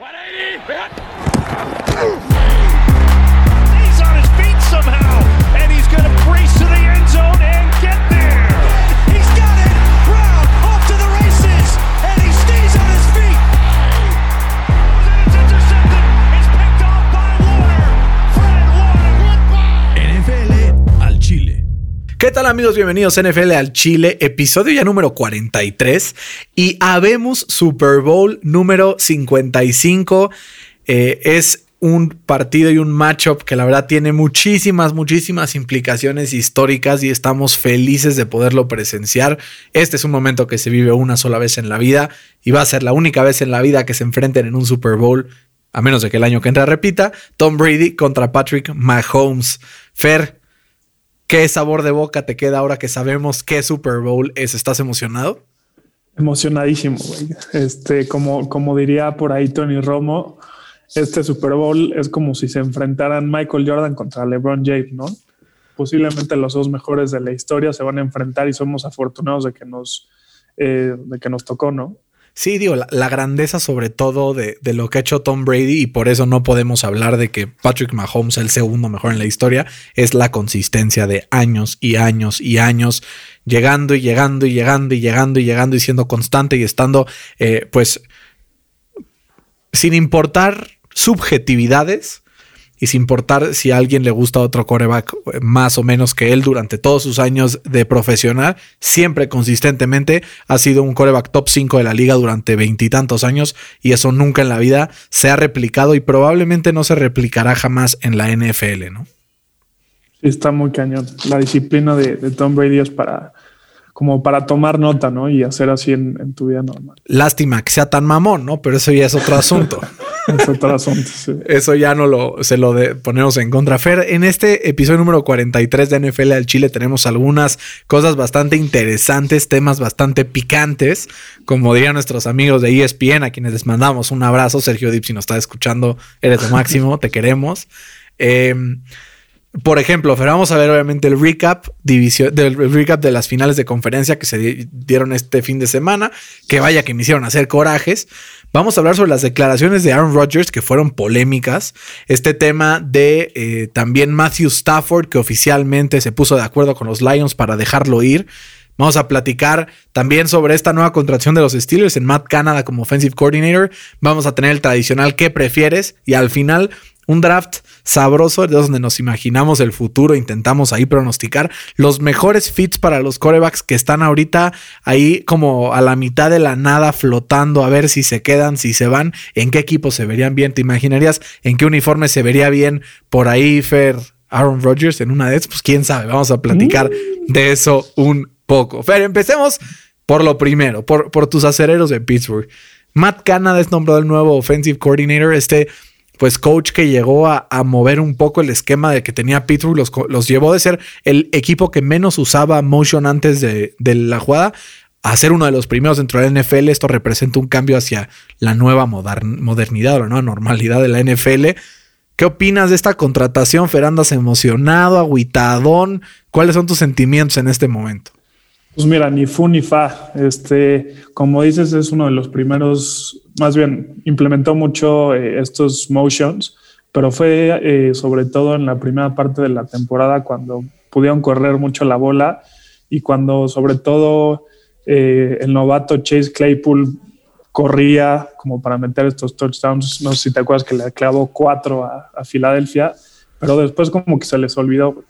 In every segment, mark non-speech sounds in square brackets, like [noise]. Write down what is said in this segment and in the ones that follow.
180! ¿Qué tal amigos? Bienvenidos NFL al Chile, episodio ya número 43 y habemos Super Bowl número 55. Eh, es un partido y un matchup que la verdad tiene muchísimas, muchísimas implicaciones históricas y estamos felices de poderlo presenciar. Este es un momento que se vive una sola vez en la vida y va a ser la única vez en la vida que se enfrenten en un Super Bowl, a menos de que el año que entra repita, Tom Brady contra Patrick Mahomes. Fer, ¿Qué sabor de boca te queda ahora que sabemos qué Super Bowl es? ¿Estás emocionado? Emocionadísimo, güey. Este, como, como diría por ahí Tony Romo, este Super Bowl es como si se enfrentaran Michael Jordan contra LeBron James, ¿no? Posiblemente los dos mejores de la historia se van a enfrentar y somos afortunados de que nos, eh, de que nos tocó, ¿no? Sí, digo, la, grandeza sobre todo de, lo que ha hecho Tom Brady y por eso no podemos hablar de que Patrick Mahomes es el segundo mejor en la historia, es la consistencia de años y años y años, llegando y llegando y llegando y llegando y llegando y siendo constante y estando, eh, pues, sin importar subjetividades, y sin importar si a alguien le gusta otro coreback eh, más o menos que él durante todos sus años de profesional, siempre consistentemente ha sido un coreback top 5 de la liga durante veintitantos años y eso nunca en la vida se ha replicado y probablemente no se replicará jamás en la NFL, ¿no? Sí, está muy cañón. La disciplina de, de Tom Brady es para, como para tomar nota, ¿no? Y hacer así en, tu vida normal. Lástima que sea tan mamón, ¿no? Pero eso ya es otro asunto. [laughs] [laughs] Eso ya no lo, se lo ponemos en contra. Fer, en este episodio número 43 de NFL al Chile tenemos algunas cosas bastante interesantes, temas bastante picantes, como dirían nuestros amigos de ESPN, a quienes les mandamos un abrazo. Sergio Dip, si nos está escuchando, eres lo máximo, te queremos. Eh, por ejemplo, vamos a ver obviamente el recap, de las finales de conferencia que se dieron este fin de semana, que vaya que me hicieron hacer corajes. Vamos a hablar sobre las declaraciones de Aaron Rodgers que fueron polémicas. Este tema de eh, también Matthew Stafford que oficialmente se puso de acuerdo con los Lions para dejarlo ir. Vamos a platicar también sobre esta nueva contratación de los Steelers en Matt Canada como offensive coordinator. Vamos a tener el tradicional ¿qué prefieres? Y al final un draft sabroso de donde nos imaginamos el futuro, intentamos ahí pronosticar los mejores fits para los corebacks que están ahorita ahí como a la mitad de la nada flotando a ver si se quedan, si se van, en qué equipo se verían bien. ¿Te imaginarías en qué uniforme se vería bien por ahí Fer Aaron Rodgers en una de? Pues quién sabe, vamos a platicar de eso un poco. Fer, empecemos por lo primero, por, por tus acereros de Pittsburgh. Matt Canada es nombrado el nuevo offensive coordinator. Este pues coach que llegó a, mover un poco el esquema de que tenía Pittsburgh, los, los, llevó de ser el equipo que menos usaba motion antes de, la jugada a ser uno de los primeros dentro de la NFL. Esto representa un cambio hacia la nueva modernidad o la nueva normalidad de la NFL. ¿Qué opinas de esta contratación, Ferandas? ¿Emocionado, aguitadón? ¿Cuáles son tus sentimientos en este momento? Pues mira, ni fu ni fa. Este, como dices, es uno de los primeros, más bien, implementó mucho eh, estos motions, pero fue eh, sobre todo en la primera parte de la temporada cuando pudieron correr mucho la bola y cuando sobre todo eh, el novato Chase Claypool corría como para meter estos touchdowns. No sé si te acuerdas que le clavó cuatro a, a Filadelfia, pero después como que se les olvidó.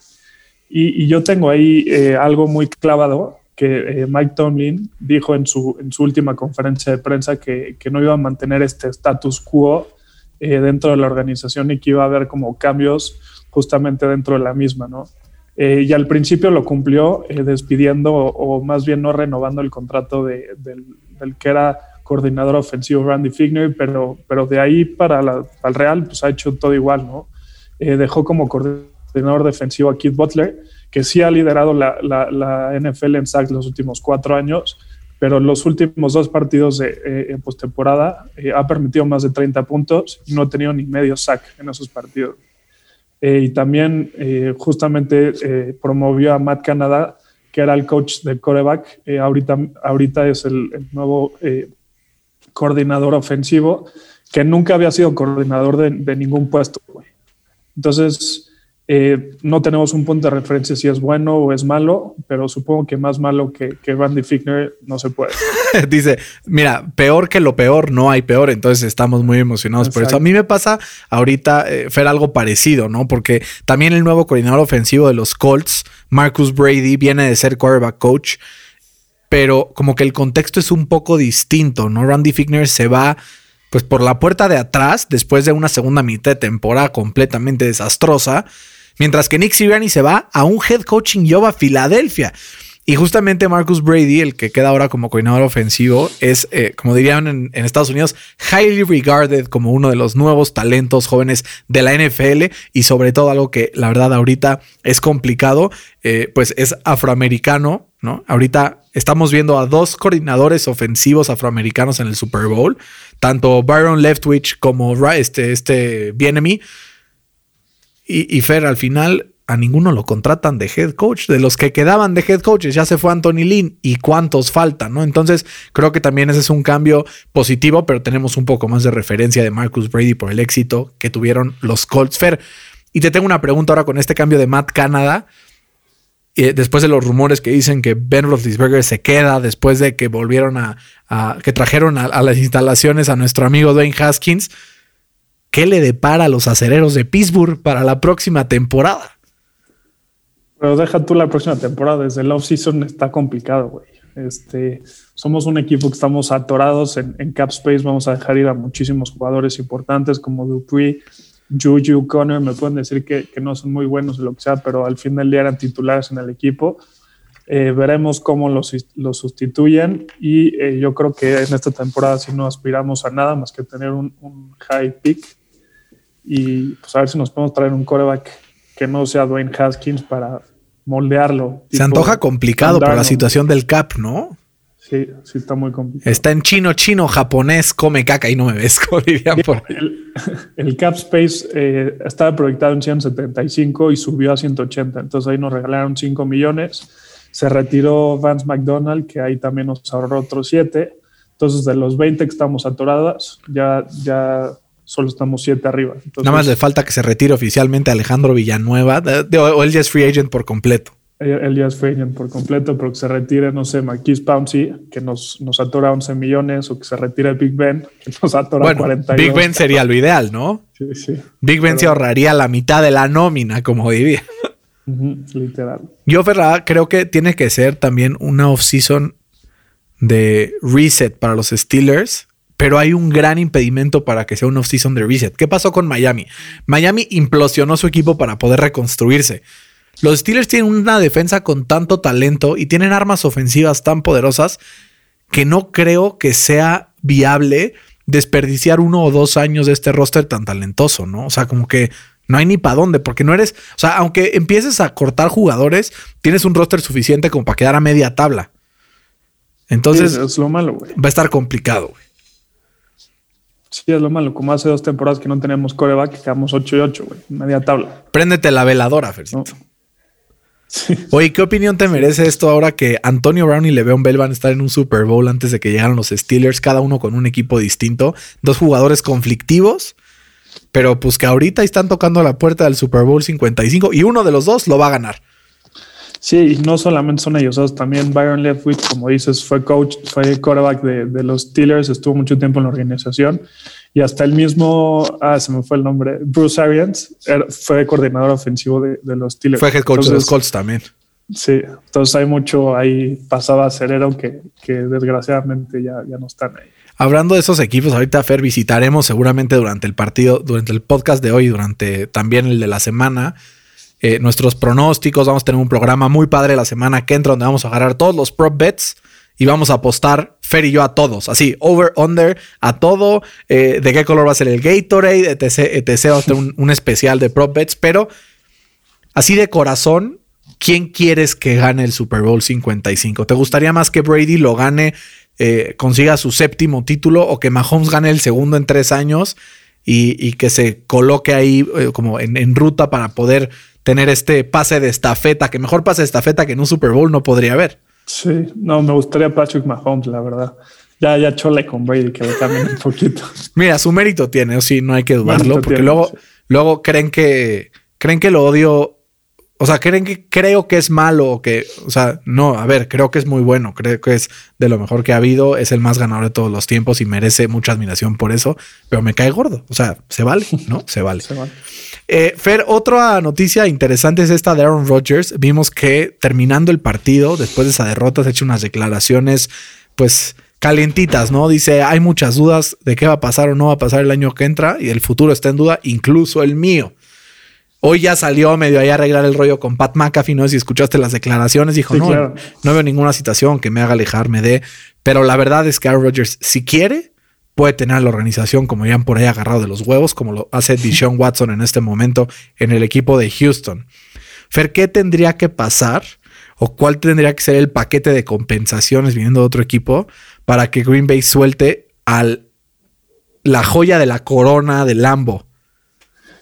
Y, y yo tengo ahí algo muy clavado que eh, Mike Tomlin dijo en su, en su última conferencia de prensa que, que no iba a mantener este status quo eh, dentro de la organización y que iba a haber como cambios justamente dentro de la misma, ¿no? Eh, y al principio lo cumplió despidiendo o, más bien no renovando el contrato de, del, del, que era coordinador ofensivo Randy Figner, pero, pero de ahí para, para el Real pues ha hecho todo igual, ¿no? dejó como coordinador defensivo a Keith Butler que sí ha liderado la, la, NFL en sacks los últimos cuatro años, pero en los últimos dos partidos de, eh, en postemporada eh, ha permitido más de 30 puntos y no ha tenido ni medio sack en esos partidos. Eh, y también justamente promovió a Matt Canada, que era el coach del coreback. ahorita, ahorita es el, el nuevo coordinador ofensivo que nunca había sido coordinador de, de ningún puesto. Entonces, eh, no tenemos un punto de referencia si es bueno o es malo, pero supongo que más malo que, que Randy Fickner no se puede. [laughs] Dice, mira, peor que lo peor, no hay peor, entonces estamos muy emocionados por eso. A mí me pasa ahorita, eh, Fer, algo parecido, ¿no? Porque también el nuevo coordinador ofensivo de los Colts, Marcus Brady, viene de ser quarterback coach, pero como que el contexto es un poco distinto, ¿no? Randy Fickner se va pues por la puerta de atrás después de una segunda mitad de temporada completamente desastrosa Mientras que Nick Sirianni se va a un head coaching job a Filadelfia. Y justamente Marcus Brady, el que queda ahora como coordinador ofensivo, es, eh, como dirían en, Estados Unidos, highly regarded como uno de los nuevos talentos jóvenes de la NFL y sobre todo algo que la verdad ahorita es complicado, eh, pues es afroamericano, ¿no? Ahorita estamos viendo a dos coordinadores ofensivos afroamericanos en el Super Bowl, tanto Byron Leftwich como este, este Bienemy y, Fer, al final a ninguno lo contratan de head coach. De los que quedaban de head coaches, ya se fue Anthony Lynn y cuántos faltan, ¿no? Entonces, creo que también ese es un cambio positivo, pero tenemos un poco más de referencia de Marcus Brady por el éxito que tuvieron los Colts. Fer, y te tengo una pregunta ahora con este cambio de Matt Canada. Eh, después de los rumores que dicen que Ben Roethlisberger se queda, después de que volvieron a, que trajeron a las instalaciones a nuestro amigo Dwayne Haskins ¿Qué le depara a los acereros de Pittsburgh para la próxima temporada? Pero deja tú la próxima temporada. Desde el off-season está complicado, güey. Este, somos un equipo que estamos atorados en, cap space. Vamos a dejar ir a muchísimos jugadores importantes como Dupree, Juju, Connor. Me pueden decir que, no son muy buenos o lo que sea, pero al fin del día eran titulares en el equipo. Eh, veremos cómo los, sustituyen y eh, yo creo que en esta temporada si no aspiramos a nada más que tener un high pick y pues a ver si nos podemos traer un coreback que no sea Dwayne Haskins para moldearlo. Se antoja complicado por la situación del cap, ¿no? Sí, sí está muy complicado. Está en chino, chino, japonés, come caca y no me ves, [laughs] como dirían por el, cap space eh, estaba proyectado en 175 y subió a 180, entonces ahí nos regalaron 5 millones. Se retiró Vance McDonald, que ahí también nos ahorró otros 7. Entonces, de los 20 que estamos atoradas, ya, ya solo estamos siete arriba. Nada más le falta que se retire oficialmente Alejandro Villanueva, o él ya es free agent por completo. Él ya es free agent por completo, pero que se retire, no sé, Marquise Pouncey, que nos, nos atora 11 millones, o que se retire Big Ben, que nos atora bueno, 42. Big Ben sería lo ideal, ¿no? Sí, sí. Big Ben se ahorraría la mitad de la nómina, como diría. literal. Yo, Ferrada, creo que tiene que ser también una off-season de reset para los Steelers pero hay un gran impedimento para que sea un off-season de reset. ¿Qué pasó con Miami? Miami implosionó su equipo para poder reconstruirse. Los Steelers tienen una defensa con tanto talento y tienen armas ofensivas tan poderosas que no creo que sea viable desperdiciar uno o dos años de este roster tan talentoso, ¿no? O sea, como que no hay ni para dónde, porque no eres, o sea, aunque empieces a cortar jugadores, tienes un roster suficiente como para quedar a media tabla. Entonces, es lo malo, güey. Va a estar complicado, güey. Sí, es lo malo. Como hace dos temporadas que no tenemos coreback, quedamos 8 y 8, güey. Media tabla. Préndete la veladora, Fercito. Oye, ¿qué opinión te merece esto ahora que Antonio Brown y Le'Veon Bell van a estar en un Super Bowl antes de que llegaran los Steelers, cada uno con un equipo distinto? Dos jugadores conflictivos, pero pues que ahorita están tocando la puerta del Super Bowl 55 y uno de los dos lo va a ganar. Sí, y no solamente son ellos, también Byron Leftwich, como dices, fue coach, fue quarterback de, los Steelers, estuvo mucho tiempo en la organización y hasta el mismo, ah, se me fue el nombre, Bruce Arians, fue coordinador ofensivo de, los Steelers. Fue head coach de los Colts también. Sí, entonces hay mucho ahí pasaba acerero que, que desgraciadamente ya, ya no están ahí. Hablando de esos equipos, ahorita Fer visitaremos seguramente durante el partido, durante el podcast de hoy, durante también el de la semana eh, nuestros pronósticos. Vamos a tener un programa muy padre la semana que entra donde vamos a agarrar todos los prop bets y vamos a apostar Fer y yo a todos. Así, over, under, a todo. Eh, de qué color va a ser el Gatorade, etc. etc. Vamos a tener un, un especial de prop bets, pero así de corazón. ¿Quién quieres que gane el Super Bowl 55? ¿Te gustaría más que Brady lo gane, eh, consiga su séptimo título o que Mahomes gane el segundo en tres años y, que se coloque ahí como en, en, ruta para poder tener este pase de estafeta, que mejor pase de estafeta que en un Super Bowl no podría haber. Sí, no, me gustaría Patrick Mahomes, la verdad. Ya, ya chole con Brady, que lo cambien un poquito. [laughs] Mira, su mérito tiene, sí, no hay que dudarlo, porque luego, luego creen que creen que lo odio. O sea, creen que creo que es malo o que, o sea, no, a ver, creo que es muy bueno, creo que es de lo mejor que ha habido, es el más ganador de todos los tiempos y merece mucha admiración por eso, pero me cae gordo, o sea, se vale, ¿no? [laughs] Se vale. se vale. Eh, Fer, otra noticia interesante es esta de Aaron Rodgers. Vimos que terminando el partido, después de esa derrota, se ha hecho unas declaraciones, pues calientitas, ¿no? Dice, hay muchas dudas de qué va a pasar o no va a pasar el año que entra y el futuro está en duda, incluso el mío. Hoy ya salió medio ahí a arreglar el rollo con Pat McAfee, no sé si escuchaste las declaraciones, dijo, no, no veo ninguna situación que me haga alejarme de, pero la verdad es que Aaron Rodgers, si quiere, puede tener la organización como ya han por ahí agarrado de los huevos, como lo hace [laughs] Deshaun Watson en este momento en el equipo de Houston. Fer, ¿qué tendría que pasar o cuál tendría que ser el paquete de compensaciones viniendo de otro equipo para que Green Bay suelte al la joya de la corona de Lambo?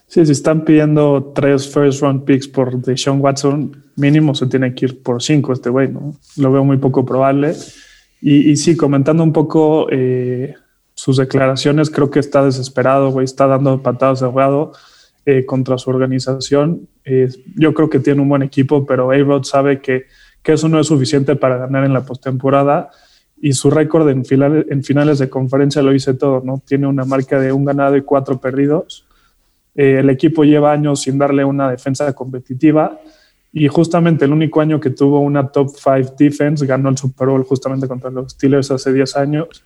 Sí, si están pidiendo tres first round picks por Deshaun Watson, mínimo se tiene que ir por cinco este güey, ¿no? Lo veo muy poco probable. Y, y sí, comentando un poco eh, sus declaraciones, creo que está desesperado, güey, está dando patadas de juego eh, contra su organización. Yo creo que tiene un buen equipo, pero A-Rod sabe que, que, eso no es suficiente para ganar en la postemporada y su récord en, en finales de conferencia lo dice todo, ¿no? Tiene una marca de un ganado y cuatro perdidos. Eh, el equipo lleva años sin darle una defensa competitiva y justamente el único año que tuvo una top five defense ganó el Super Bowl justamente contra los Steelers hace 10 años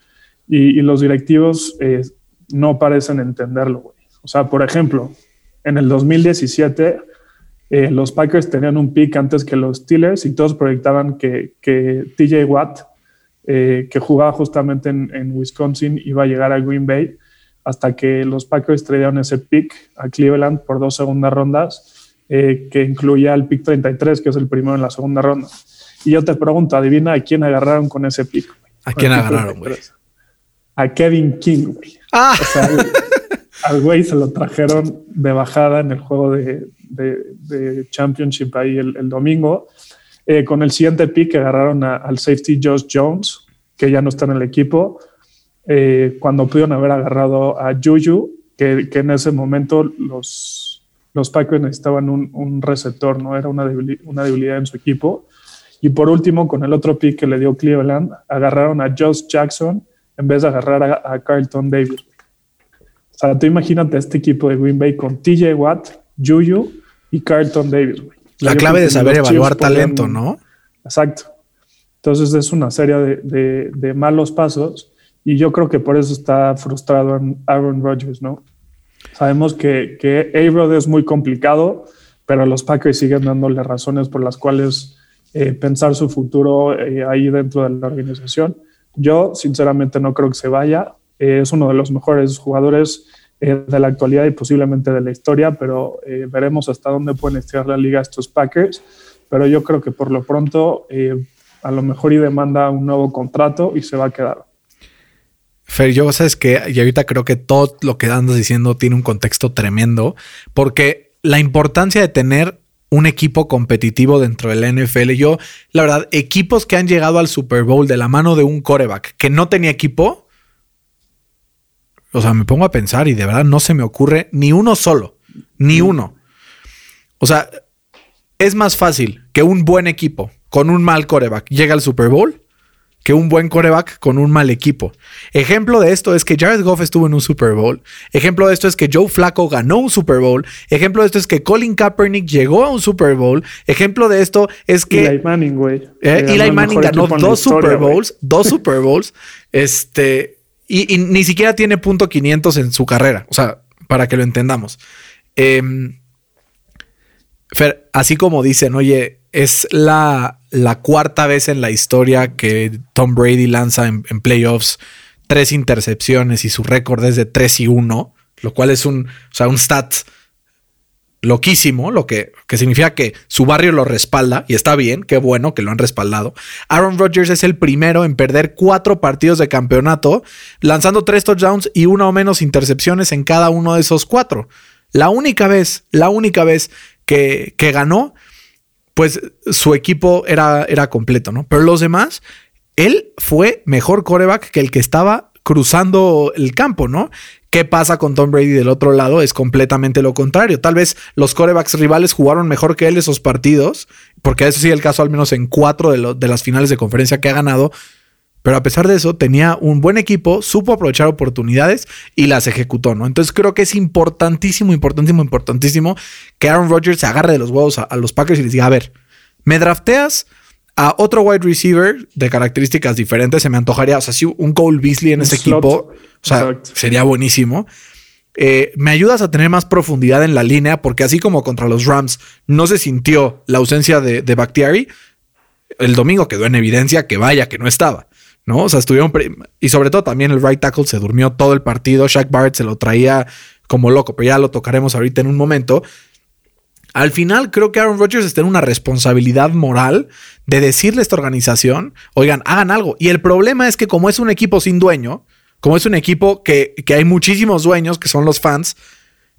y, los directivos eh, no parecen entenderlo. O sea, por ejemplo, en el 2017 eh, los Packers tenían un pick antes que los Steelers y todos proyectaban que, TJ Watt, que jugaba justamente en, Wisconsin, iba a llegar a Green Bay hasta que los Packers trajeron ese pick a Cleveland por dos segundas rondas, que incluía el pick 33, que es el primero en la segunda ronda. Y yo te pregunto, adivina a quién agarraron con ese pick. ¿A quién agarraron, güey? a Kevin King, güey. Ah. O sea, al güey se lo trajeron de bajada en el juego de, de, Championship ahí el, domingo. Eh, con el siguiente pick agarraron al safety Josh Jones, que ya no está en el equipo, eh, cuando pudieron haber agarrado a Juju, que, que en ese momento los, los Packers necesitaban un, un receptor, ¿no? Era una debilidad, una debilidad en su equipo. Y por último, con el otro pick que le dio Cleveland, agarraron a Josh Jackson, en vez de agarrar a, Carlton Davis. O sea, tú imagínate este equipo de Green Bay con TJ Watt, Juju y Carlton Davis. La clave de saber evaluar talento, ¿no? Exacto. Entonces es una serie de, malos pasos y yo creo que por eso está frustrado Aaron Rodgers, ¿no? Sabemos que, que A-Rod es muy complicado, pero los Packers siguen dándole razones por las cuales eh, pensar su futuro eh, ahí dentro de la organización. Yo, sinceramente, no creo que se vaya. Eh, es uno de los mejores jugadores eh, de la actualidad y posiblemente de la historia, pero eh, veremos hasta dónde pueden estirar la liga estos Packers. Pero yo creo que por lo pronto, a lo mejor y demanda un nuevo contrato y se va a quedar. Fer, yo sabes que, y ahorita creo que todo lo que andas diciendo tiene un contexto tremendo, porque la importancia de tener un equipo competitivo dentro de la NFL. Yo, la verdad, equipos que han llegado al Super Bowl de la mano de un coreback que no tenía equipo, o sea, me pongo a pensar y de verdad no se me ocurre ni uno solo, ni uno. O sea, es más fácil que un buen equipo con un mal coreback llegue al Super Bowl que un buen coreback con un mal equipo. Ejemplo de esto es que Jared Goff estuvo en un Super Bowl. Ejemplo de esto es que Joe Flacco ganó un Super Bowl. Ejemplo de esto es que Colin Kaepernick llegó a un Super Bowl. Ejemplo de esto es que Eli Manning, güey. Eh, Eli Manning ganó dos Super Bowls, dos Super Bowls. Este y, ni siquiera tiene punto 500 en su carrera. O sea, para que lo entendamos. Em, así como dicen, oye, es la, la, cuarta vez en la historia que Tom Brady lanza en, playoffs tres intercepciones y su récord es de 3 y 1, lo cual es un, o sea, un stat loquísimo, lo que, que, significa que su barrio lo respalda y está bien, qué bueno que lo han respaldado. Aaron Rodgers es el primero en perder cuatro partidos de campeonato, lanzando tres touchdowns y una o menos intercepciones en cada uno de esos cuatro. La única vez, la única vez que, que ganó pues su equipo era, era completo, ¿no? Pero los demás, él fue mejor coreback que el que estaba cruzando el campo, ¿no? ¿Qué pasa con Tom Brady del otro lado? Es completamente lo contrario. Tal vez los corebacks rivales jugaron mejor que él esos partidos, porque eso sí el caso al menos en cuatro de, de las finales de conferencia que ha ganado. Pero a pesar de eso, tenía un buen equipo, supo aprovechar oportunidades y las ejecutó, ¿no? Entonces creo que es importantísimo, importantísimo, importantísimo que Aaron Rodgers se agarre de los huevos a, a los Packers y les diga, a ver, me drafteas a otro wide receiver de características diferentes, se me antojaría, o sea, si un Cole Beasley en ese equipo, o sea, sería buenísimo. Eh, me ayudas a tener más profundidad en la línea, porque así como contra los Rams no se sintió la ausencia de, de Bakhtiari, el domingo quedó en evidencia que vaya, que no estaba. ¿No? O sea, estuvieron. Y sobre todo también el right tackle se durmió todo el partido. Shaq Barrett se lo traía como loco, pero ya lo tocaremos ahorita en un momento. Al final creo que Aaron Rodgers está en una responsabilidad moral de decirle a esta organización, oigan, hagan algo. Y el problema es que como es un equipo sin dueño, como es un equipo que, que hay muchísimos dueños, que son los fans,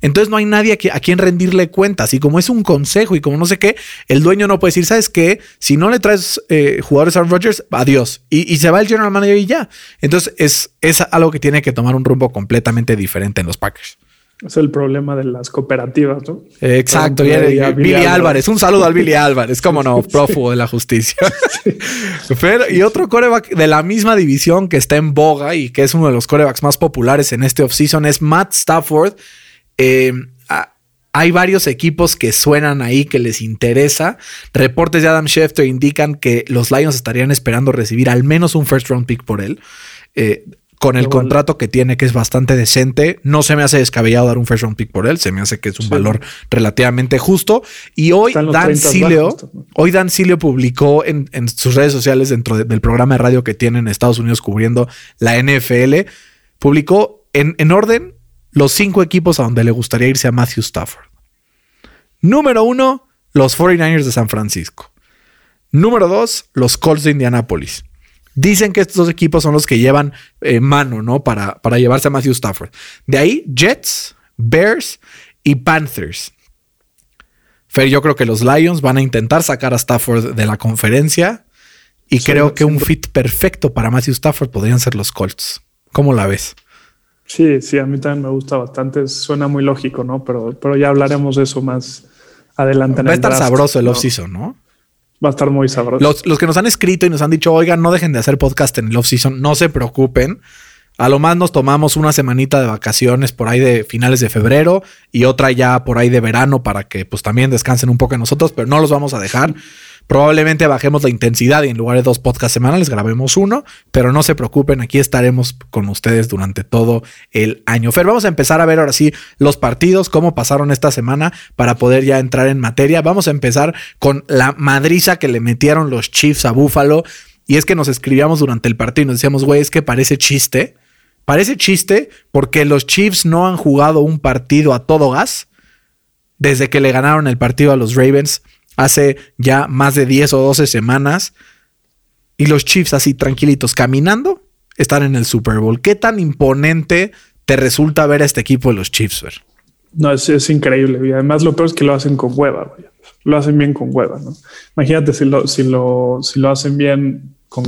entonces no hay nadie a, quien rendirle cuentas. Y como es un consejo y como no sé qué, el dueño no puede decir, ¿sabes qué? Si no le traes eh, jugadores a Rodgers, adiós. Y, se va el general manager y ya. Entonces es, es algo que tiene que tomar un rumbo completamente diferente en los Packers. Es el problema de las cooperativas, ¿no? Exacto. Billy, Álvarez. Un saludo al Billy [laughs] Álvarez. Cómo no, prófugo de la justicia. [laughs] y otro coreback de la misma división que está en boga y que es uno de los corebacks más populares en este offseason es Matt Stafford. Eh, hay varios equipos que suenan ahí que les interesa. Reportes de Adam Schefter indican que los Lions estarían esperando recibir al menos un first round pick por él. Eh, con el contrato que tiene, que es bastante decente. No se me hace descabellado dar un first round pick por él. Se me hace que es un valor relativamente justo. Y hoy Dan Sileo, hoy Dan Sileo publicó en, sus redes sociales dentro del programa de radio que tiene en Estados Unidos cubriendo la NFL, publicó en, en orden los cinco equipos a donde le gustaría irse a Matthew Stafford. Número uno, los 49ers de San Francisco. Número dos, los Colts de Indianápolis. Dicen que estos dos equipos son los que llevan eh, mano, ¿no? Para, para llevarse a Matthew Stafford. De ahí, Jets, Bears y Panthers. Fer, yo creo que los Lions van a intentar sacar a Stafford de la conferencia. Y creo que un fit perfecto para Matthew Stafford podrían ser los Colts. ¿Cómo la ves? Sí, sí, a mí también me gusta bastante. Suena muy lógico, ¿no? Pero, pero ya hablaremos de eso más adelante. Va a estar sabroso el off-season, ¿no? Va a estar muy sabroso. Los, que nos han escrito y nos han dicho, oigan, no dejen de hacer podcast en el off-season, no se preocupen. A lo más nos tomamos una semanita de vacaciones por ahí de finales de febrero y otra ya por ahí de verano para que pues también descansen un poco nosotros, pero no los vamos a dejar. Probablemente bajemos la intensidad y en lugar de dos podcasts semanales grabemos uno, pero no se preocupen, aquí estaremos con ustedes durante todo el año. Fer, vamos a empezar a ver ahora sí los partidos, cómo pasaron esta semana para poder ya entrar en materia. Vamos a empezar con la madriza que le metieron los Chiefs a Buffalo. Y es que nos escribíamos durante el partido y nos decíamos, güey, es que parece chiste. Parece chiste porque los Chiefs no han jugado un partido a todo gas desde que le ganaron el partido a los Ravens hace ya más de 10 o 12 semanas y los Chiefs así tranquilitos caminando están en el Super Bowl. ¿Qué tan imponente te resulta ver a este equipo de los Chiefs? No, es, increíble. Y además lo peor es que lo hacen con hueva. Lo hacen bien con hueva. ¿no? Imagínate si lo, si, lo, si lo hacen bien con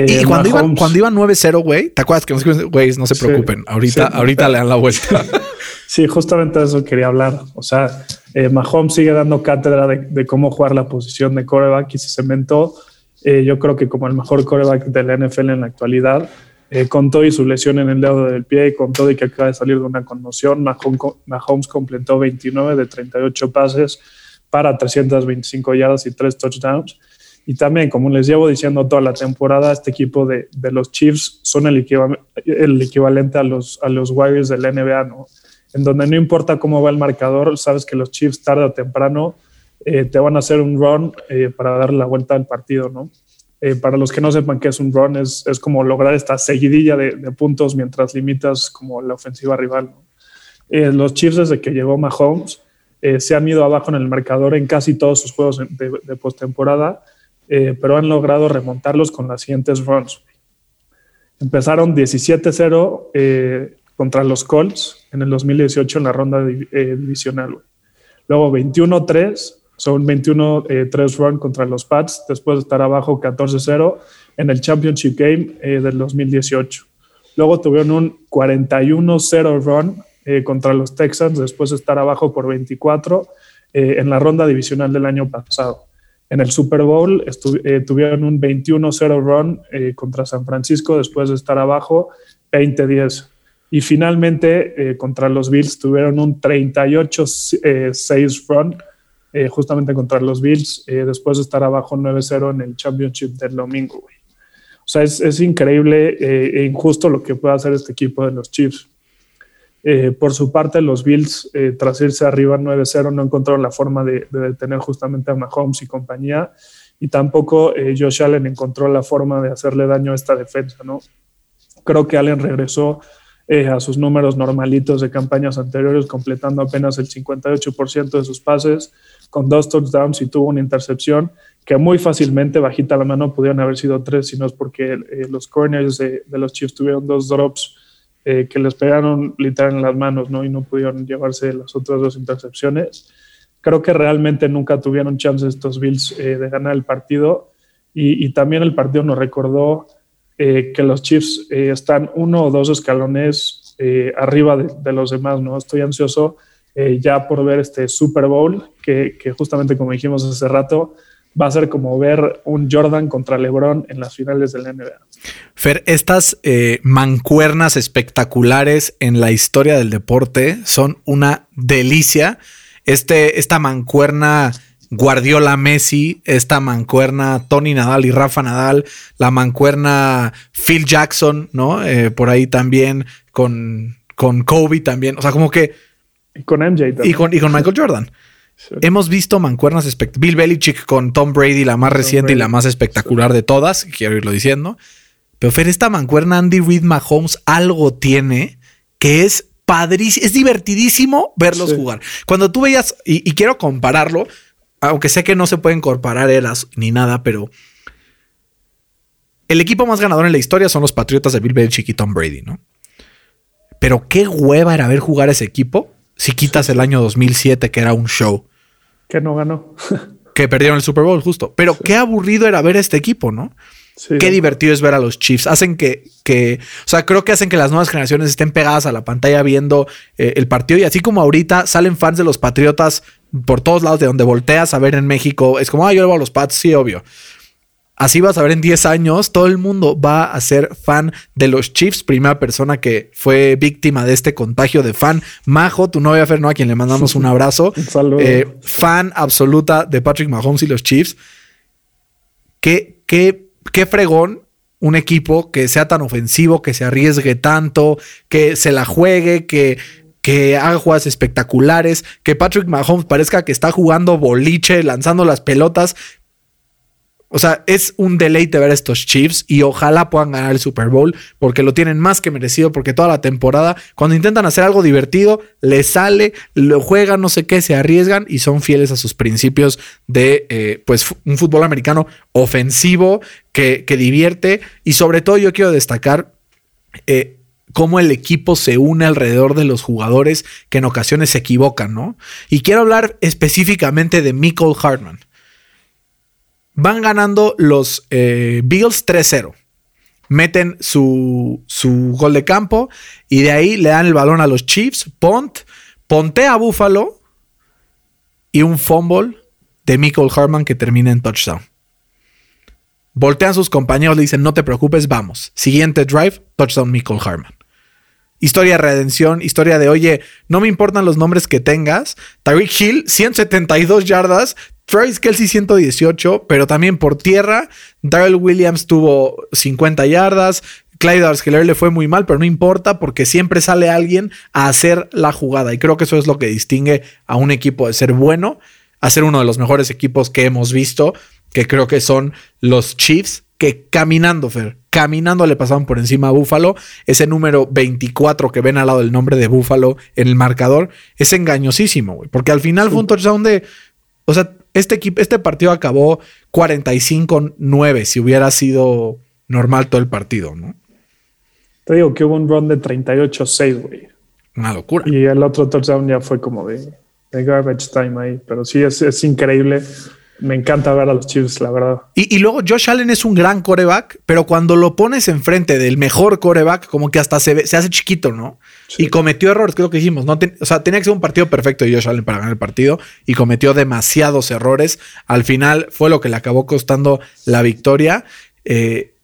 gana. y eh, cuando, iban, cuando iban 9-0, güey, ¿te acuerdas que güey, no se preocupen? ahorita, ahorita le dan la vuelta. [laughs] sí, justamente de eso quería hablar. O sea, eh, Mahomes sigue dando cátedra de, cómo jugar la posición de coreback y se cementó, eh, yo creo que como el mejor coreback de la NFL en la actualidad. Eh, con todo y su lesión en el dedo del pie, con todo y que acaba de salir de una conmoción, Mahomes, completó 29 de 38 pases para 325 yardas y 3 touchdowns. Y también, como les llevo diciendo toda la temporada, este equipo de, los Chiefs son el, el equivalente a los, a los Warriors del NBA, ¿no? en donde no importa cómo va el marcador, sabes que los Chiefs tarde o temprano eh, te van a hacer un run eh, para darle la vuelta al partido, ¿no? Eh, para los que no sepan qué es un run, es, es como lograr esta seguidilla de, puntos mientras limitas como la ofensiva rival. los Chiefs desde que llegó Mahomes se han ido abajo en el marcador en casi todos sus juegos de, de postemporada, pero han logrado remontarlos con las siguientes runs. Empezaron 17-0 contra los Colts en el 2018 en la ronda eh, divisional. Luego 21-3, son 21-3 run contra los Pats, después de estar abajo 14-0, en el Championship Game eh, del 2018. Luego tuvieron un 41-0 run eh, contra los Texans después de estar abajo por 24 eh, en la ronda divisional del año pasado. En el Super Bowl tuvieron un 21-0 run contra San Francisco después de estar abajo 20-10. Y finalmente contra los Bills tuvieron un 38-6 run justamente contra los Bills después de estar abajo 9-0 en el Championship del domingo. O sea, es, increíble eh, e injusto lo que puede hacer este equipo de los Chiefs. Eh, por su parte, los Bills, eh, tras irse arriba 9-0, no encontraron la forma de, detener justamente a Mahomes y compañía. Y tampoco Josh Allen encontró la forma de hacerle daño a esta defensa. ¿no? Creo que Allen regresó a sus números normalitos de campañas anteriores, completando apenas el 58% de sus pases, con dos touchdowns y tuvo una intercepción que muy fácilmente, bajita la mano, pudieron haber sido tres, si no es porque eh, los corners de, los Chiefs tuvieron dos drops eh, que les pegaron literal en las manos ¿no? y no pudieron llevarse las otras dos intercepciones. Creo que realmente nunca tuvieron chance estos Bills eh, de ganar el partido y, también el partido nos recordó que los Chiefs están uno o dos escalones arriba de, los demás. ¿no? Estoy ansioso ya por ver este Super Bowl que, que justamente como dijimos hace rato, va a ser como ver un Jordan contra LeBron en las finales de la NBA. Fer, estas eh, mancuernas espectaculares en la historia del deporte son una delicia. Este, esta mancuerna Guardiola Messi, esta mancuerna Tony Nadal y Rafa Nadal, la mancuerna Phil Jackson, ¿no? Eh, por ahí también con, con Kobe también. O sea, como que. Y con MJ Y con, y con Michael Jordan. Hemos visto mancuernas espectaculares. Bill Belichick con Tom Brady, la más reciente y la más espectacular de todas, quiero irlo diciendo. Pero Fer, esta mancuerna Andy Reid Mahomes algo tiene que es padrísimo, es divertidísimo verlos jugar. Cuando tú veías, y, quiero compararlo, aunque sé que no se pueden comparar eras ni nada, pero el equipo más ganador en la historia son los Patriotas de Bill Belichick y Tom Brady, ¿no? Pero qué hueva era ver jugar ese equipo si quitas el año 2007, que era un show. Que no ganó. [laughs] que perdieron el Super Bowl, justo. Pero qué aburrido era ver este equipo, ¿no? Qué divertido es ver a los Chiefs. Hacen que, que, o sea, creo que hacen que las nuevas generaciones estén pegadas a la pantalla viendo eh, el partido. Y así como ahorita salen fans de los Patriotas por todos lados de donde volteas a ver en México, es como, ah, yo le voy a los Pats, sí, obvio. Así vas a ver en 10 años, todo el mundo va a ser fan de los Chiefs. Primera persona que fue víctima de este contagio de fan. Majo, tu novia Ferno, a quien le mandamos un abrazo. [laughs] Eh, fan absoluta de Patrick Mahomes y los Chiefs. Qué, qué, qué fregón un equipo que sea tan ofensivo, que se arriesgue tanto, que se la juegue, que, que haga jugadas espectaculares, que Patrick Mahomes parezca que está jugando boliche, lanzando las pelotas, o sea, es un deleite ver estos Chiefs y ojalá puedan ganar el Super Bowl porque lo tienen más que merecido porque toda la temporada, cuando intentan hacer algo divertido, les sale, lo juegan, no sé qué, se arriesgan y son fieles a sus principios de eh, pues un fútbol americano ofensivo que, divierte y sobre todo yo quiero destacar eh, cómo el equipo se une alrededor de los jugadores que en ocasiones se equivocan, ¿no? Y quiero hablar específicamente de Michael Hartman. Van ganando los eh, Bills 3-0. Meten su, su, gol de campo y de ahí le dan el balón a los Chiefs. Pont, pontea a Buffalo y un fumble de Michael Harman que termina en touchdown. Voltean sus compañeros, le dicen, no te preocupes, vamos. Siguiente drive, touchdown Michael Harman. Historia de redención, historia de, oye, no me importan los nombres que tengas. Tyreek Hill, 172 yardas, Travis Kelsey 118, pero también por tierra. Darrell Williams tuvo 50 yardas. Clyde Arskiller le fue muy mal, pero no importa porque siempre sale alguien a hacer la jugada. Y creo que eso es lo que distingue a un equipo de ser bueno a ser uno de los mejores equipos que hemos visto, que creo que son los Chiefs, que caminando, Fer, caminando le pasaban por encima a Buffalo. Ese número 24 que ven al lado del nombre de Buffalo en el marcador es engañosísimo, güey, porque al final fue un touchdown de. O sea, este, equipo, este partido acabó 45-9 si hubiera sido normal todo el partido, ¿no? Te digo que hubo un run de 38-6, güey. Una locura. Y el otro touchdown ya fue como de, garbage time ahí. Pero sí, es, increíble. Me encanta ver a los Chiefs, la verdad. Y, luego Josh Allen es un gran coreback, pero cuando lo pones enfrente del mejor coreback, como que hasta se, se hace chiquito, ¿no? Y cometió errores, creo que dijimos. No o sea, tenía que ser un partido perfecto de Josh Allen para ganar el partido y cometió demasiados errores. Al final fue lo que le acabó costando la victoria. Eh,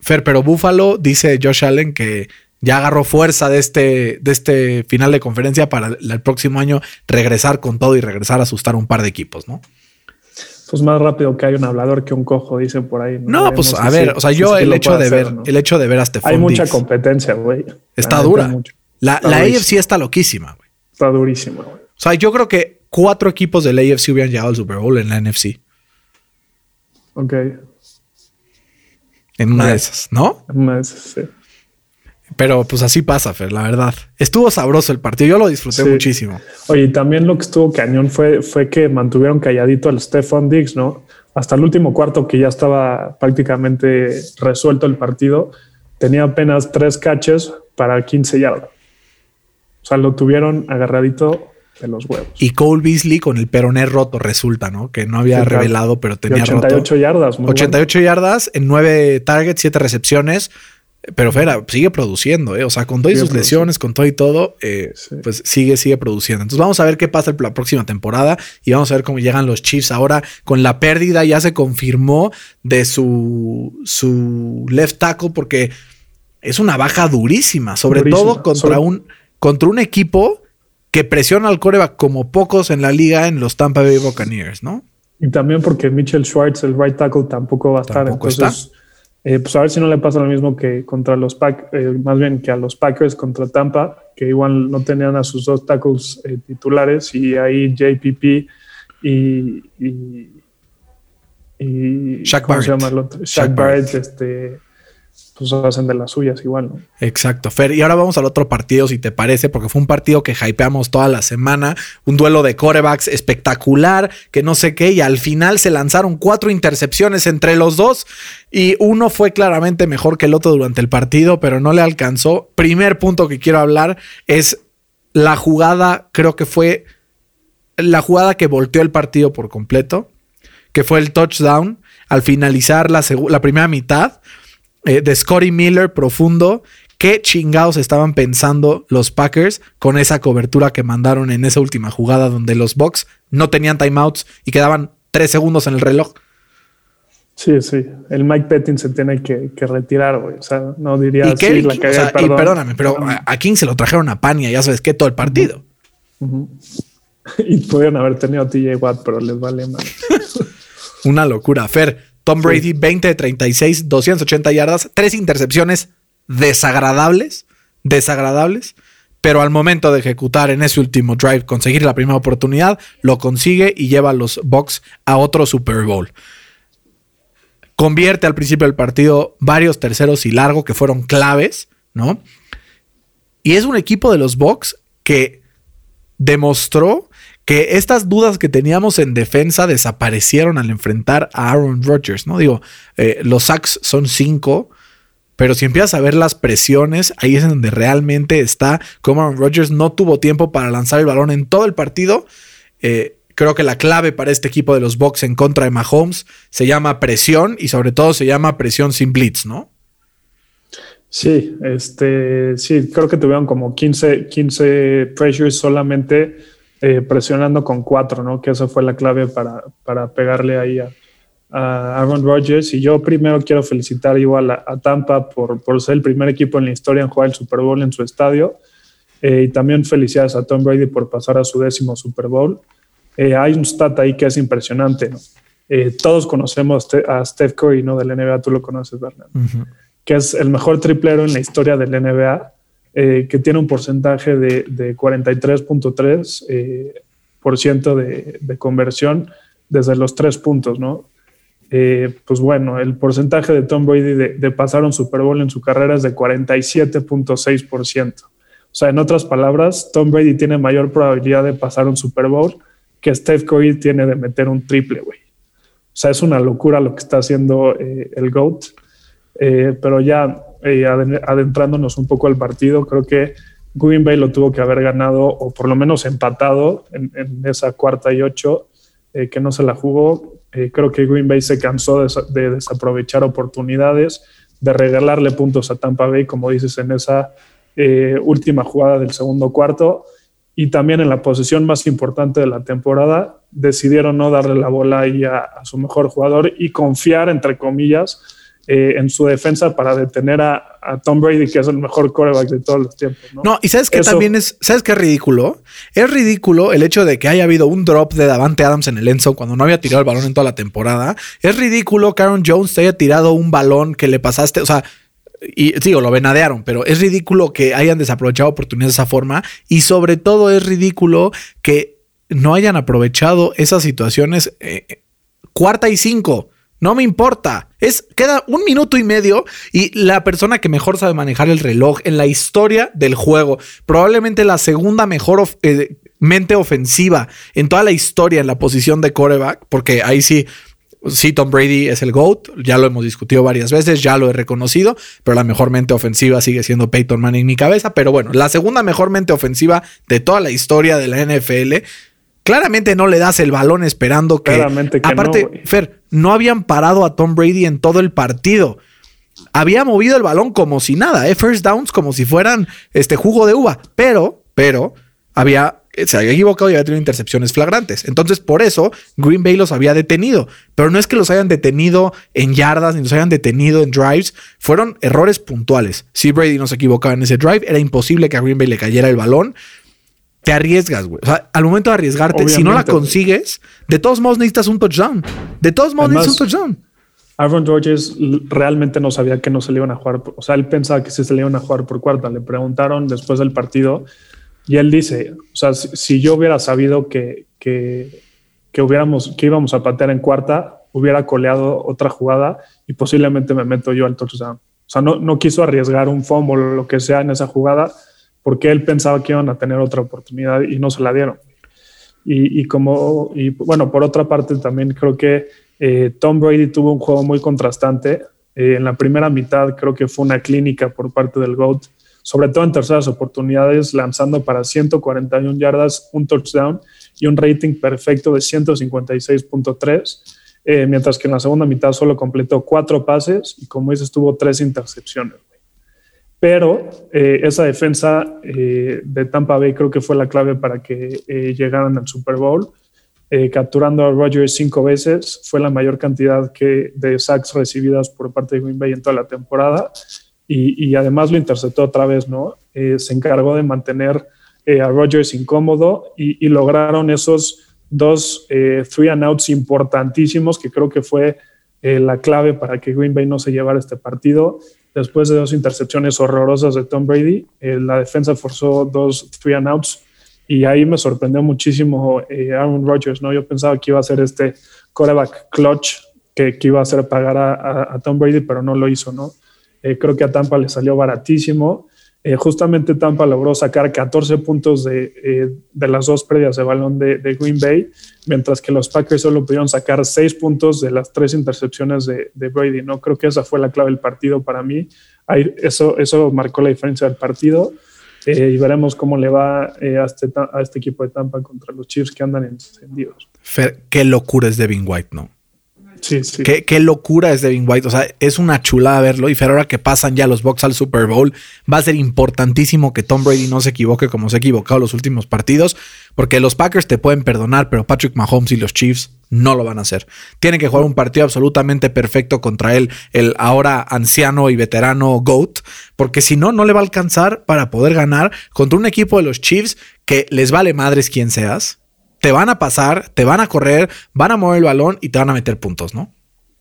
Fer, pero Buffalo dice Josh Allen que ya agarró fuerza de este, de este final de conferencia para el próximo año regresar con todo y regresar a asustar un par de equipos, ¿no? Pues más rápido que hay un hablador que un cojo, dicen por ahí. No, pues a ver, o sea, yo el hecho de ver, el hecho de ver Hay mucha competencia, güey. Está dura. La, la AFC está loquísima, güey. Está durísima, güey. O sea, yo creo que cuatro equipos del AFC hubieran llegado al Super Bowl en la NFC. Ok. En una de esas, ¿no? En una de esas, sí. Pero pues así pasa, Fer, la verdad. Estuvo sabroso el partido, yo lo disfruté muchísimo. Oye, también lo que estuvo cañón fue, fue que mantuvieron calladito al Stefan Diggs, ¿no? Hasta el último cuarto que ya estaba prácticamente resuelto el partido, tenía apenas tres catches para 15 yardas. O sea, lo tuvieron agarradito de los huevos. Y Cole Beasley con el peroné roto resulta, ¿no? Que no había revelado, pero tenía 88 yardas. 88 yardas en 9 targets, 7 recepciones. Pero Fera sigue produciendo, ¿eh? o sea, con todas sus lesiones, con todo y todo, eh, pues sigue, sigue produciendo. Entonces vamos a ver qué pasa la próxima temporada y vamos a ver cómo llegan los Chiefs ahora con la pérdida. Ya se confirmó de su, su left tackle porque es una baja durísima, sobre todo contra, Un, contra un equipo que presiona al coreback como pocos en la liga en los Tampa Bay Buccaneers, ¿no? Y también porque Mitchell Schwartz, el right tackle, tampoco va a estar. Entonces, eh, pues a ver si no le pasa lo mismo que contra los Pack, eh, más bien que a los Packers contra Tampa, que igual no tenían a sus dos tackles eh, titulares y ahí JPP y, y, y Shaq Barrett. Shaq, Barrett, este, pues hacen de las suyas igual, ¿no? Exacto, Fer. Y ahora vamos al otro partido, si te parece, porque fue un partido que hypeamos toda la semana, un duelo de corebacks espectacular, que no sé qué, y al final se lanzaron cuatro intercepciones entre los dos, y uno fue claramente mejor que el otro durante el partido, pero no le alcanzó. Primer punto que quiero hablar es la jugada, creo que fue la jugada que volteó el partido por completo, que fue el touchdown al finalizar la, la primera mitad eh, de Scotty Miller profundo. ¿Qué chingados estaban pensando los Packers con esa cobertura que mandaron en esa última jugada donde los Bucks no tenían timeouts y quedaban tres segundos en el reloj? Sí, sí. El Mike Pettin se tiene que, retirar, güey. O sea, no diría así la Y perdóname, pero a, King se lo trajeron a Pania, ya sabes que todo el partido. [laughs] Y pudieron haber tenido a TJ Watt, pero les vale mal. [laughs] Una locura. Fer, Tom Brady, 20 de 36, 280 yardas, tres intercepciones desagradables, desagradables, pero al momento de ejecutar en ese último drive, conseguir la primera oportunidad, lo consigue y lleva a los Bucks a otro Super Bowl. Convierte al principio del partido varios terceros y largo que fueron claves, ¿no? Y es un equipo de los Bucks que demostró que estas dudas que teníamos en defensa desaparecieron al enfrentar a Aaron Rodgers, ¿no? Digo, eh, los sacks son cinco, pero si empiezas a ver las presiones, ahí es donde realmente está como Aaron Rodgers no tuvo tiempo para lanzar el balón en todo el partido. Eh, creo que la clave para este equipo de los Bucks en contra de Mahomes se llama presión y sobre todo se llama presión sin blitz, ¿no? Sí, este, sí, creo que tuvieron como 15, 15 pressures solamente eh, presionando con cuatro, ¿no? Que esa fue la clave para, para pegarle ahí a, Aaron Rodgers. Y yo primero quiero felicitar igual a, Tampa por, por, ser el primer equipo en la historia en jugar el Super Bowl en su estadio. Eh, y también felicidades a Tom Brady por pasar a su décimo Super Bowl. Eh, hay un stat ahí que es impresionante, ¿no? todos conocemos a Steph Curry, ¿no? Del NBA, tú lo conoces, Bernard, que es el mejor triplero en la historia del NBA eh, que tiene un porcentaje de, de 43.3% eh, de, conversión desde los tres puntos, ¿no? Eh, pues bueno, el porcentaje de Tom Brady de, de, pasar un Super Bowl en su carrera es de 47.6%. O sea, en otras palabras, Tom Brady tiene mayor probabilidad de pasar un Super Bowl que Steph Curry tiene de meter un triple, güey. O sea, es una locura lo que está haciendo el GOAT. pero ya eh, adentrándonos un poco al partido, creo que Green Bay lo tuvo que haber ganado o por lo menos empatado en, esa cuarta y ocho. eh, que no se la jugó. Eh, creo que Green Bay se cansó de, desaprovechar oportunidades, de regalarle puntos a Tampa Bay, como dices, en esa eh, última jugada del segundo cuarto. Y también en la posición más importante de la temporada, decidieron no darle la bola ahí a su mejor jugador y confiar, entre comillas, eh, en su defensa para detener a, Tom Brady, que es el mejor quarterback de todos los tiempos. No, y sabes que también es, ¿sabes qué es ridículo? Es ridículo el hecho de que haya habido un drop de Davante Adams en el Enzo cuando no había tirado el balón en toda la temporada. Es ridículo que Aaron Jones te haya tirado un balón que le pasaste, o sea, y digo, lo venadearon, pero es ridículo que hayan desaprovechado oportunidades de esa forma y sobre todo es ridículo que no hayan aprovechado esas situaciones eh, eh, cuarta y cinco. No me importa. Es, queda un minuto y medio y la persona que mejor sabe manejar el reloj en la historia del juego, probablemente la segunda mejor eh, mente ofensiva en toda la historia en la posición de coreback, porque ahí sí, sí, Tom Brady es el GOAT, ya lo hemos discutido varias veces, ya lo he reconocido, pero la mejor mente ofensiva sigue siendo Peyton Manning en mi cabeza, pero bueno, la segunda mejor mente ofensiva de toda la historia de la NFL Claramente no le das el balón esperando que. Claramente que aparte, Fer, no habían parado a Tom Brady en todo el partido. Había movido el balón como si nada, ¿eh? First downs como si fueran este jugo de uva. Pero, pero, había. Se había equivocado y había tenido intercepciones flagrantes. Entonces, por eso, Green Bay los había detenido. Pero no es que los hayan detenido en yardas ni los hayan detenido en drives. Fueron errores puntuales. Si Brady no se equivocaba en ese drive, era imposible que a Green Bay le cayera el balón te arriesgas, güey. O sea, al momento de arriesgarte, si no la consigues, de todos modos necesitas un touchdown. De todos modos necesitas un touchdown. Aaron Rodgers realmente no sabía que no se le iban a jugar. O sea, él pensaba que sí se le iban a jugar por cuarta. Le preguntaron después del partido y él dice, o sea, si, yo hubiera sabido que, que, que, hubiéramos, que íbamos a patear en cuarta, hubiera coleado otra jugada y posiblemente me meto yo al touchdown. O sea, no, no quiso arriesgar un fumble o lo que sea en esa jugada porque él pensaba que iban a tener otra oportunidad y no se la dieron. Y, como, y bueno, por otra parte también creo que eh, Tom Brady tuvo un juego muy contrastante. Eh, en la primera mitad creo que fue una clínica por parte del GOAT, sobre todo en terceras oportunidades, lanzando para 141 yardas, un touchdown y un rating perfecto de 156.3. Eh, mientras que en la segunda mitad solo completó cuatro pases y como dices tuvo tres intercepciones pero eh, esa defensa eh, de Tampa Bay creo que fue la clave para que eh, llegaran al Super Bowl. capturando a Rodgers cinco veces, fue la mayor cantidad que, de sacks recibidas por parte de Green Bay en toda la temporada y, además lo interceptó otra vez, ¿no? se encargó de mantener a Rodgers incómodo y, y, lograron esos dos three and outs importantísimos que creo que fue la clave para que Green Bay no se llevara este partido después de dos intercepciones horrorosas de Tom Brady, eh, la defensa forzó dos three and outs y ahí me sorprendió muchísimo eh, Aaron Rodgers, ¿no? Yo pensaba que iba a ser este quarterback clutch que, iba a hacer pagar a, Tom Brady, pero no lo hizo, ¿no? Eh, creo que a Tampa le salió baratísimo eh, justamente Tampa logró sacar 14 puntos eh, de, las dos previas de balón de, Green Bay, mientras que los Packers solo pudieron sacar 6 puntos de las tres intercepciones de, Brady. ¿no? Creo que esa fue la clave del partido para mí. eso, eso marcó la diferencia del partido. Eh, y veremos cómo le va a este, a, este, equipo de Tampa contra los Chiefs que andan encendidos. qué locura es Devin White, ¿no? Qué, locura es Devin White. O sea, es una chulada verlo. Y ahora que pasan ya los Bucks al Super Bowl, va a ser importantísimo que Tom Brady no se equivoque como se ha equivocado los últimos partidos. Porque los Packers te pueden perdonar, pero Patrick Mahomes y los Chiefs no lo van a hacer. Tienen que jugar un partido absolutamente perfecto contra él, el ahora anciano y veterano GOAT, porque si no, no le va a alcanzar para poder ganar contra un equipo de los Chiefs que les vale madres quien seas te van a pasar, te van a correr, van a mover el balón y te van a meter puntos, ¿no?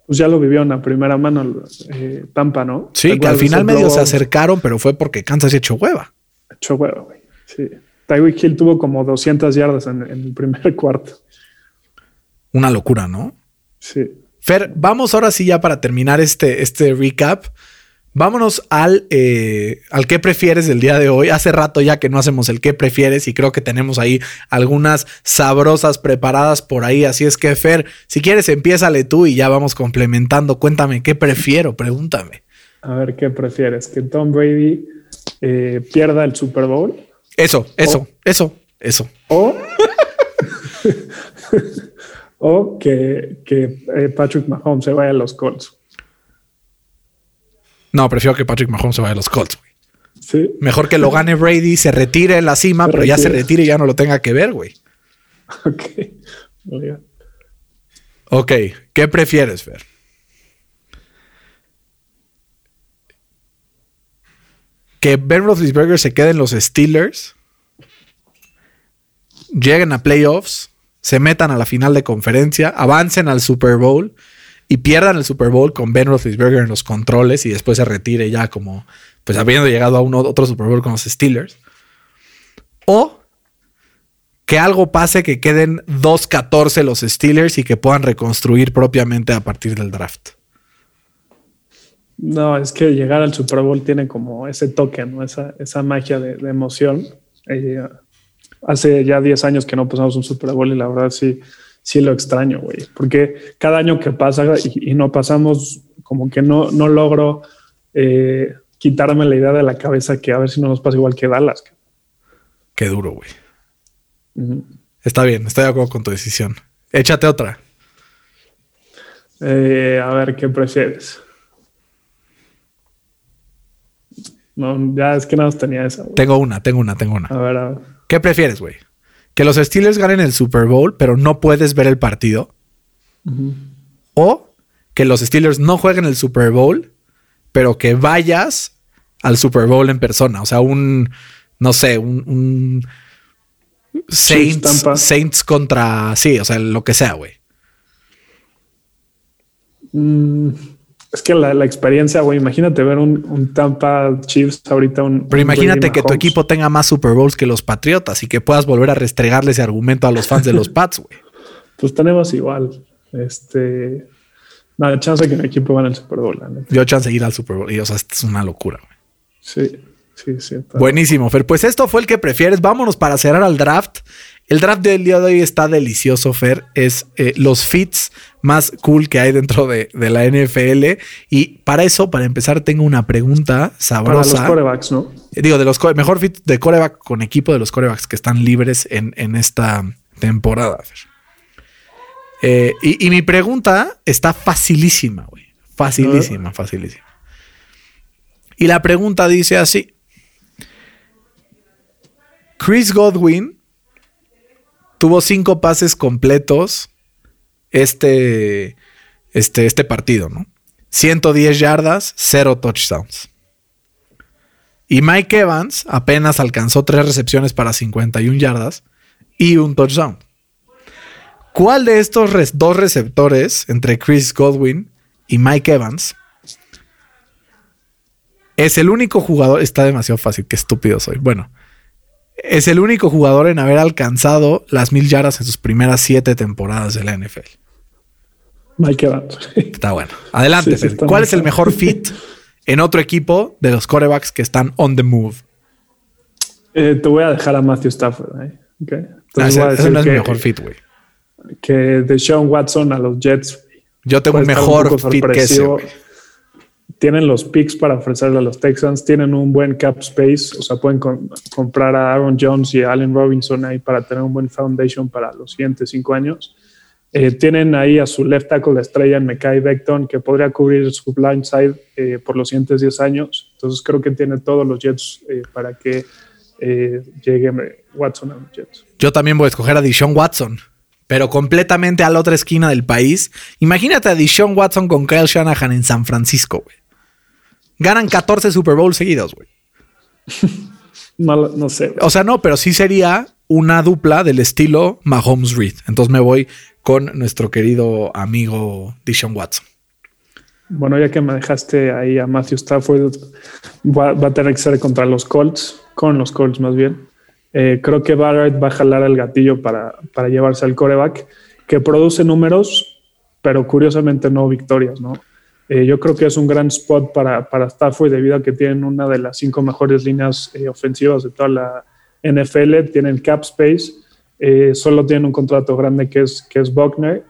Pues ya lo vivieron a primera mano eh, Tampa, ¿no? Sí, que al final medio se acercaron, pero fue porque Kansas hecho hueva. Hecho hueva, güey. Sí. Tyreek Hill tuvo como 200 yardas en, en el primer [laughs] cuarto. Una locura, ¿no? Sí. Fer, vamos ahora sí ya para terminar este, este recap. Vámonos al, eh, al qué prefieres del día de hoy. Hace rato ya que no hacemos el qué prefieres y creo que tenemos ahí algunas sabrosas preparadas por ahí. Así es que, Fer, si quieres, empiézale tú y ya vamos complementando. Cuéntame qué prefiero, pregúntame. A ver, ¿qué prefieres? ¿Que Tom Brady eh, pierda el Super Bowl? Eso, eso, eso, eso. O, [laughs] o que, que eh, Patrick Mahomes se vaya a los Colts. No, prefiero que Patrick Mahomes se vaya a los Colts, güey. Sí. Mejor que lo gane Brady, se retire en la cima, Se pero ya se retire. y ya no lo tenga que ver, güey. Ok. Ok, ¿qué prefieres, Fer? Que Ben Roethlisberger se quede en los Steelers, lleguen a playoffs, se metan a la final de conferencia, avancen al Super Bowl y pierdan el Super Bowl con Ben Roethlisberger en los controles y después se retire ya como, pues habiendo llegado a uno, otro Super Bowl con los Steelers. O que algo pase, que queden 2-14 los Steelers y que puedan reconstruir propiamente a partir del draft. No, es que llegar al Super Bowl tiene como ese toque, ¿no? Esa, esa magia de, de emoción. Eh, hace ya 10 años que no pasamos un Super Bowl y la verdad sí, sí lo extraño, güey. Porque cada año que pasa y, y no pasamos, como que no, no logro eh, quitarme la idea de la cabeza que a ver si no nos pasa igual que Dallas. Qué duro, güey. Está bien, estoy de acuerdo con tu decisión. Échate otra. Eh, a ver, ¿qué prefieres? No, ya es que nada más tenía esa. güey. Tengo una, tengo una, tengo una. A ver, a ver. ¿Qué prefieres, güey? Que los Steelers ganen el Super Bowl, pero no puedes ver el partido. O que los Steelers no jueguen el Super Bowl, pero que vayas al Super Bowl en persona. O sea, un, no sé, un, un Saints. Saints contra, sí, o sea, lo que sea, güey. Mm, es que la, la experiencia, güey, imagínate ver un, un Tampa Chiefs ahorita. Un, Pero un imagínate que tu equipo tenga más Super Bowls que los Patriotas y que puedas volver a restregarle ese argumento a los fans de los [laughs] Pats, güey. Pues tenemos igual. Este. Nada, chance que mi equipo gane el Super Bowl. neta. Dio chance de ir al Super Bowl y, o sea, esto es una locura, güey. Sí, sí, sí. Buenísimo, Fer. Pues esto fue el que prefieres. Vámonos para cerrar al draft. El draft del día de hoy está delicioso, Fer. Es eh, los fits más cool que hay dentro de, de la NFL. Y para eso, para empezar, tengo una pregunta Para los sabrosa. corebacks, ¿no? Digo, de los mejor fit de coreback con equipo de los corebacks que están libres en, en esta temporada. Fer. Eh, y, y mi pregunta está facilísima, güey. Facilísima, facilísima. Y la pregunta dice así. Chris Godwin tuvo cinco pases completos este, este, este partido, ¿no? 110 yardas, cero touchdowns. Y Mike Evans apenas alcanzó tres recepciones para 51 yardas y un touchdown. ¿Cuál de estos dos receptores entre Chris Godwin y Mike Evans es el único jugador? Está demasiado fácil, qué estúpido soy. Bueno, es el único jugador en haber alcanzado las mil yardas en sus primeras siete temporadas de la NFL. Mike Evans. Está bueno. Adelante, Sí, sí, Fer. está ¿Cuál es el mejor fit en otro equipo de los corebacks que están on the move? Eh, te voy a dejar a Matthew Stafford. ¿eh? Ah, ese, no es que, mi mejor fit, güey. que Deshaun Watson a los Jets Yo tengo un mejor fit que ese, sorpresivo. Tienen los picks para ofrecerle a los Texans, tienen un buen cap space, o sea, pueden com- comprar a Aaron Jones y a Allen Robinson ahí para tener un buen foundation para los siguientes cinco años. Eh, tienen ahí a su left tackle la estrella en Mekai Beckton, que podría cubrir su blind side eh, por los siguientes 10 años. Entonces creo que tiene todos los Jets eh, para que eh, llegue Watson a los Jets. Yo también voy a escoger a Deshaun Watson, pero completamente a la otra esquina del país. Imagínate a Deshaun Watson con Kyle Shanahan en San Francisco, güey. Ganan 14 Super Bowls seguidos, güey. [laughs] No sé. O sea, no, pero sí sería una dupla del estilo Mahomes Reed. Entonces me voy con nuestro querido amigo Deshaun Watson. Bueno, ya que me dejaste ahí a Matthew Stafford, va, va a tener que ser contra los Colts, con los Colts más bien. Eh, creo que Barrett va a jalar el gatillo para, para llevarse al coreback, que produce números, pero curiosamente no victorias, ¿no? Eh, yo creo que es un gran spot para, para Stafford debido a que tienen una de las cinco mejores líneas eh, ofensivas de toda la NFL, tienen cap space, eh, solo tienen un contrato grande que es, que es Buckner.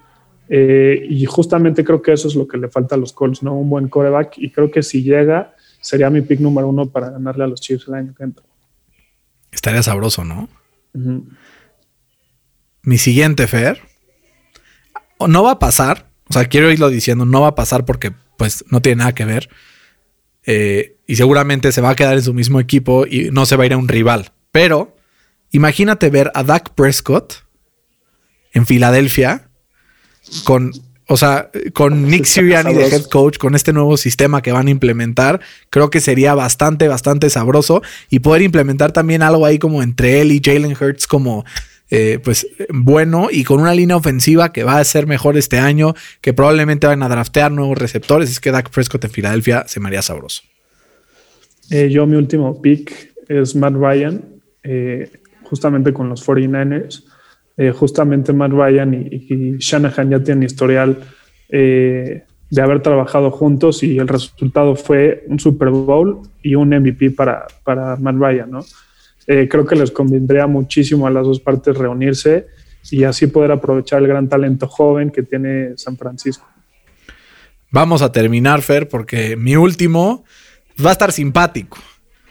Eh, y justamente creo que eso es lo que le falta a los Colts, ¿no? Un buen coreback. Y creo que si llega, sería mi pick número uno para ganarle a los Chiefs el año que entra. Estaría sabroso, ¿no? Mi siguiente Fer. no va a pasar. O sea, quiero irlo diciendo, no va a pasar porque pues no tiene nada que ver. Eh, y seguramente se va a quedar en su mismo equipo y no se va a ir a un rival. Pero imagínate ver a Dak Prescott en Filadelfia con, o sea, con Nick Sirianni de head coach, con este nuevo sistema que van a implementar, creo que sería bastante, bastante sabroso y poder implementar también algo ahí como entre él y Jalen Hurts como eh, pues bueno y con una línea ofensiva que va a ser mejor este año, que probablemente van a draftear nuevos receptores. Es que Dak Prescott en Filadelfia se me haría sabroso. Eh, yo mi último pick es Matt Ryan, eh, justamente con los 49ers. Justamente Matt Ryan y, Shanahan ya tienen historial de haber trabajado juntos y el resultado fue un Super Bowl y un MVP para, para Matt Ryan, ¿no? Eh, creo que les convendría muchísimo a las dos partes reunirse y así poder aprovechar el gran talento joven que tiene San Francisco. Vamos a terminar, Fer, porque mi último va a estar simpático,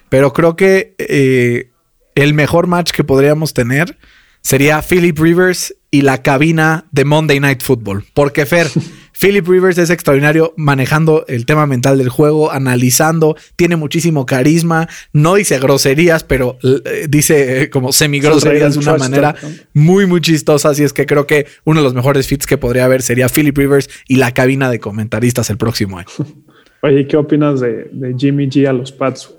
pero creo que eh, el mejor match que podríamos tener sería Philip Rivers y la cabina de Monday Night Football. Porque Fer, [laughs] Philip Rivers es extraordinario manejando el tema mental del juego, analizando, tiene muchísimo carisma, no dice groserías, pero eh, dice eh, como semi groserías de una manera muy, muy chistosa. Así es que creo que uno de los mejores fits que podría haber sería Philip Rivers y la cabina de comentaristas el próximo año. [laughs] Oye, ¿qué opinas de, Jimmy G a los Pats?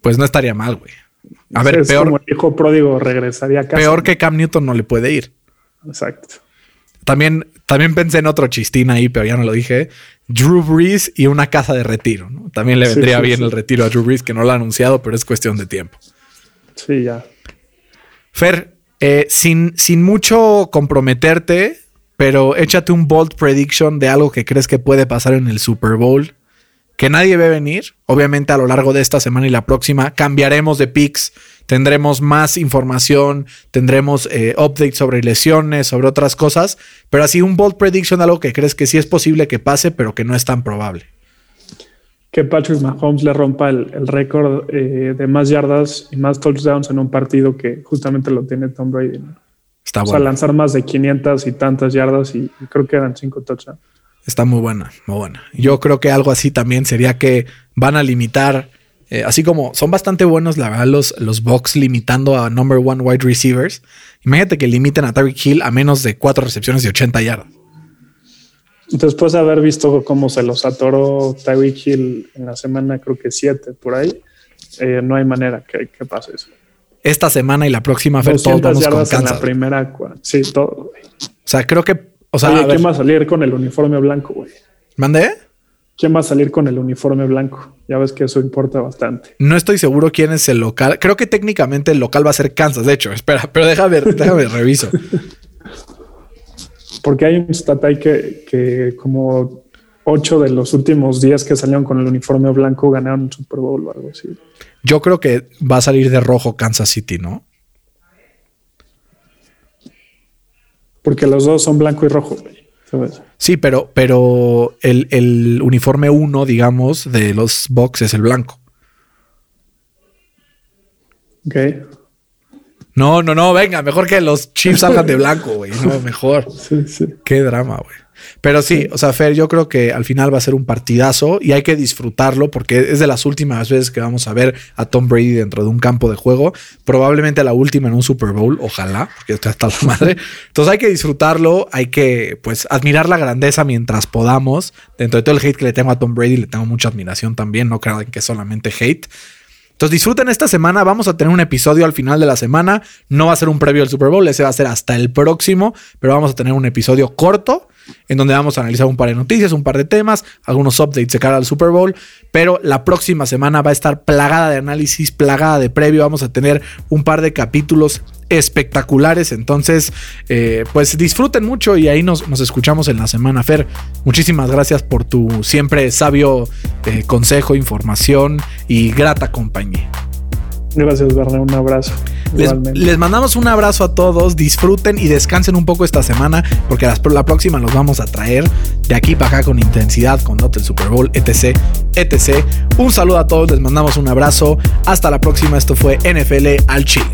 Pues no estaría mal, güey. A ver, peor. Como el hijo pródigo regresaría a casa. Peor que Cam Newton no le puede ir. Exacto. También, también pensé en otro chistín ahí, pero ya no lo dije. Drew Brees y una casa de retiro. También le vendría bien el retiro a Drew Brees, que no lo ha anunciado, pero es cuestión de tiempo. Sí, ya. Fer, eh, sin, sin mucho comprometerte, pero échate un bold prediction de algo que crees que puede pasar en el Super Bowl que nadie ve venir. Obviamente a lo largo de esta semana y la próxima cambiaremos de picks, tendremos más información, tendremos eh, updates sobre lesiones, sobre otras cosas, pero así un bold prediction, algo que crees que sí es posible que pase, pero que no es tan probable. Que Patrick Mahomes le rompa el, récord eh, de más yardas y más touchdowns en un partido que justamente lo tiene Tom Brady. Está bueno. O sea, lanzar más de 500 y tantas yardas y creo que eran 5 touchdowns. Está muy buena, muy buena. Yo creo que algo así también sería que van a limitar, eh, así como son bastante buenos, la verdad, los, los box limitando a number one wide receivers. Imagínate que limiten a Tyreek Hill a menos de cuatro recepciones de 80 yardas. Después de haber visto cómo se los atoró Tyreek Hill en la semana, creo que siete por ahí, eh, no hay manera que, pase eso. Esta semana y la próxima, Fer, todos vamos con Kansas. En la primera, sí, todo. O sea, creo que o sea, ¿quién va a salir con el uniforme blanco, güey? ¿Mande? ¿Quién va a salir con el uniforme blanco? Ya ves que eso importa bastante. No estoy seguro quién es el local. Creo que técnicamente el local va a ser Kansas, de hecho. Espera, pero déjame ver, déjame reviso. [laughs] Porque hay un stat ahí que, que como ocho de los últimos días que salieron con el uniforme blanco ganaron un Super Bowl o algo así. Yo creo que va a salir de rojo Kansas City, ¿no? Porque los dos son blanco y rojo. Sí, pero, pero el, uniforme uno, digamos, de los box es el blanco. Ok. No, no, no, venga, mejor que los chips salgan de blanco, güey. No, mejor. Sí, sí. Qué drama, güey. Pero sí, o sea, Fer, yo creo que al final va a ser un partidazo y hay que disfrutarlo porque es de las últimas veces que vamos a ver a Tom Brady dentro de un campo de juego. Probablemente la última en un Super Bowl, ojalá, porque esto está la madre. Entonces hay que disfrutarlo, hay que pues admirar la grandeza mientras podamos. Dentro de todo el hate que le tengo a Tom Brady, le tengo mucha admiración también, no crean que es solamente hate. Entonces disfruten esta semana, vamos a tener un episodio al final de la semana, no va a ser un previo al Super Bowl, ese va a ser hasta el próximo, pero vamos a tener un episodio corto en donde vamos a analizar un par de noticias, un par de temas, algunos updates de cara al Super Bowl, pero la próxima semana va a estar plagada de análisis, plagada de previo, vamos a tener un par de capítulos espectaculares, entonces eh, pues disfruten mucho y ahí nos, escuchamos en la semana, Fer. Muchísimas gracias por tu siempre sabio eh, consejo, información y grata compañía. Gracias, Bernard. Un abrazo. Les, mandamos un abrazo a todos. Disfruten y descansen un poco esta semana porque la, próxima los vamos a traer de aquí para acá con intensidad, con Not el Super Bowl, etc. etc. Un saludo a todos. Les mandamos un abrazo. Hasta la próxima. Esto fue NFL al Chile.